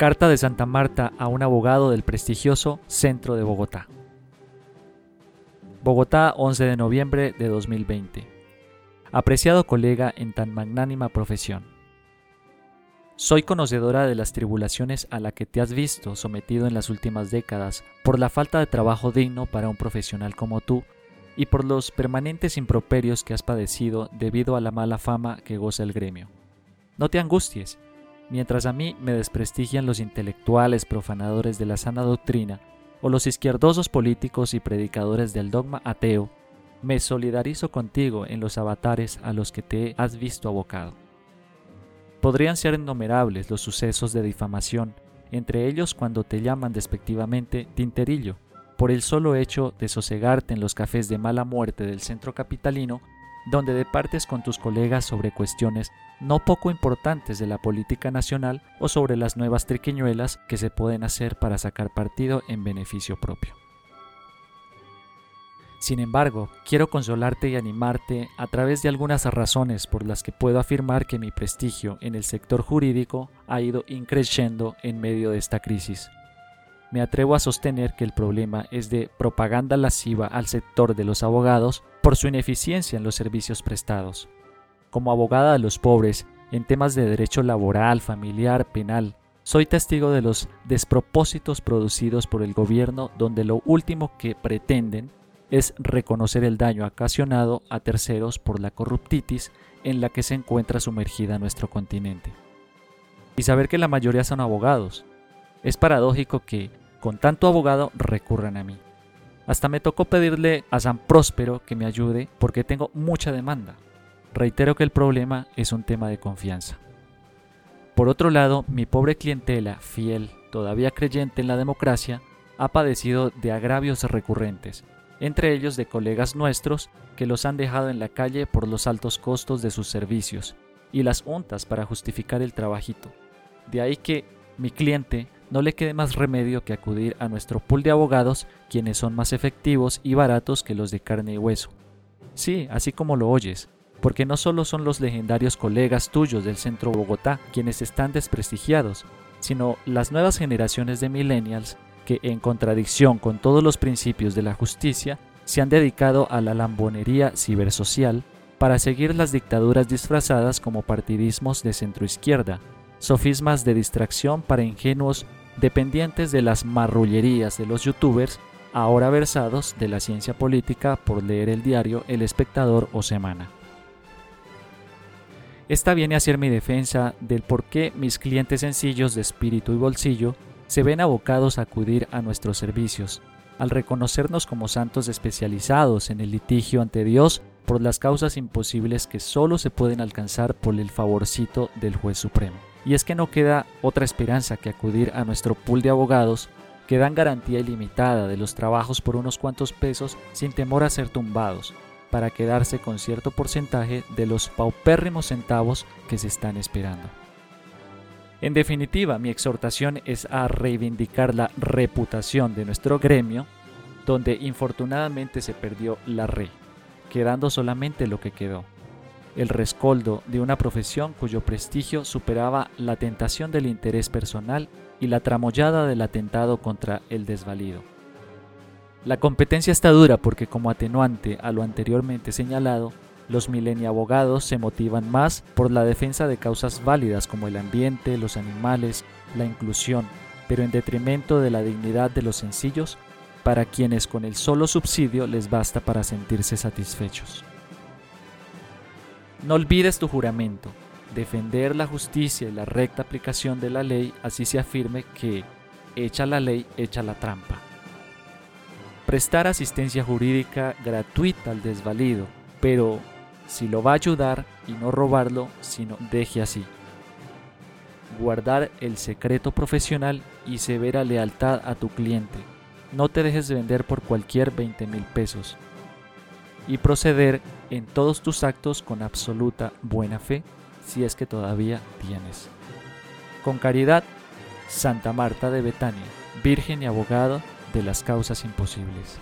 Carta de Santa Marta a un abogado del prestigioso Centro de Bogotá. Bogotá, 11 de noviembre de 2020. Apreciado colega en tan magnánima profesión. Soy conocedora de las tribulaciones a la que te has visto sometido en las últimas décadas por la falta de trabajo digno para un profesional como tú y por los permanentes improperios que has padecido debido a la mala fama que goza el gremio. No te angusties, mientras a mí me desprestigian los intelectuales profanadores de la sana doctrina o los izquierdosos políticos y predicadores del dogma ateo, me solidarizo contigo en los avatares a los que te has visto abocado. Podrían ser innumerables los sucesos de difamación, entre ellos cuando te llaman despectivamente tinterillo, por el solo hecho de sosegarte en los cafés de mala muerte del centro capitalino donde departes con tus colegas sobre cuestiones no poco importantes de la política nacional o sobre las nuevas triquiñuelas que se pueden hacer para sacar partido en beneficio propio. Sin embargo, quiero consolarte y animarte a través de algunas razones por las que puedo afirmar que mi prestigio en el sector jurídico ha ido increciendo en medio de esta crisis. Me atrevo a sostener que el problema es de propaganda lasciva al sector de los abogados por su ineficiencia en los servicios prestados. Como abogada de los pobres, en temas de derecho laboral, familiar, penal, soy testigo de los despropósitos producidos por el gobierno donde lo último que pretenden es reconocer el daño ocasionado a terceros por la corruptitis en la que se encuentra sumergida nuestro continente. Y saber que la mayoría son abogados. Es paradójico que, con tanto abogado, recurran a mí. Hasta me tocó pedirle a San Próspero que me ayude porque tengo mucha demanda. Reitero que el problema es un tema de confianza. Por otro lado, mi pobre clientela, fiel, todavía creyente en la democracia, ha padecido de agravios recurrentes, entre ellos de colegas nuestros que los han dejado en la calle por los altos costos de sus servicios y las untas para justificar el trabajito. De ahí que mi cliente no le quede más remedio que acudir a nuestro pool de abogados, quienes son más efectivos y baratos que los de carne y hueso. Sí, así como lo oyes, porque no solo son los legendarios colegas tuyos del centro Bogotá quienes están desprestigiados, sino las nuevas generaciones de millennials que, en contradicción con todos los principios de la justicia, se han dedicado a la lambonería cibersocial para seguir las dictaduras disfrazadas como partidismos de centroizquierda, sofismas de distracción para ingenuos dependientes de las marrullerías de los youtubers, ahora versados de la ciencia política por leer el diario El Espectador o Semana. Esta viene a ser mi defensa del por qué mis clientes sencillos de espíritu y bolsillo se ven abocados a acudir a nuestros servicios, al reconocernos como santos especializados en el litigio ante Dios por las causas imposibles que solo se pueden alcanzar por el favorcito del juez supremo. Y es que no queda otra esperanza que acudir a nuestro pool de abogados que dan garantía ilimitada de los trabajos por unos cuantos pesos sin temor a ser tumbados, para quedarse con cierto porcentaje de los paupérrimos centavos que se están esperando. En definitiva, mi exhortación es a reivindicar la reputación de nuestro gremio, donde infortunadamente se perdió la re, quedando solamente lo que quedó, el rescoldo de una profesión cuyo prestigio superaba la tentación del interés personal y la tramoyada del atentado contra el desvalido. La competencia está dura porque como atenuante a lo anteriormente señalado, los mileniabogados se motivan más por la defensa de causas válidas como el ambiente, los animales, la inclusión, pero en detrimento de la dignidad de los sencillos, para quienes con el solo subsidio les basta para sentirse satisfechos. No olvides tu juramento, defender la justicia y la recta aplicación de la ley, así se afirme que echa la ley, echa la trampa. Prestar asistencia jurídica gratuita al desvalido, pero si lo va a ayudar y no robarlo, sino deje así. Guardar el secreto profesional y severa lealtad a tu cliente. No te dejes vender por cualquier 20 mil pesos y proceder en todos tus actos con absoluta buena fe, si es que todavía tienes. Con caridad, Santa Marta de Betania, Virgen y abogado de las causas imposibles.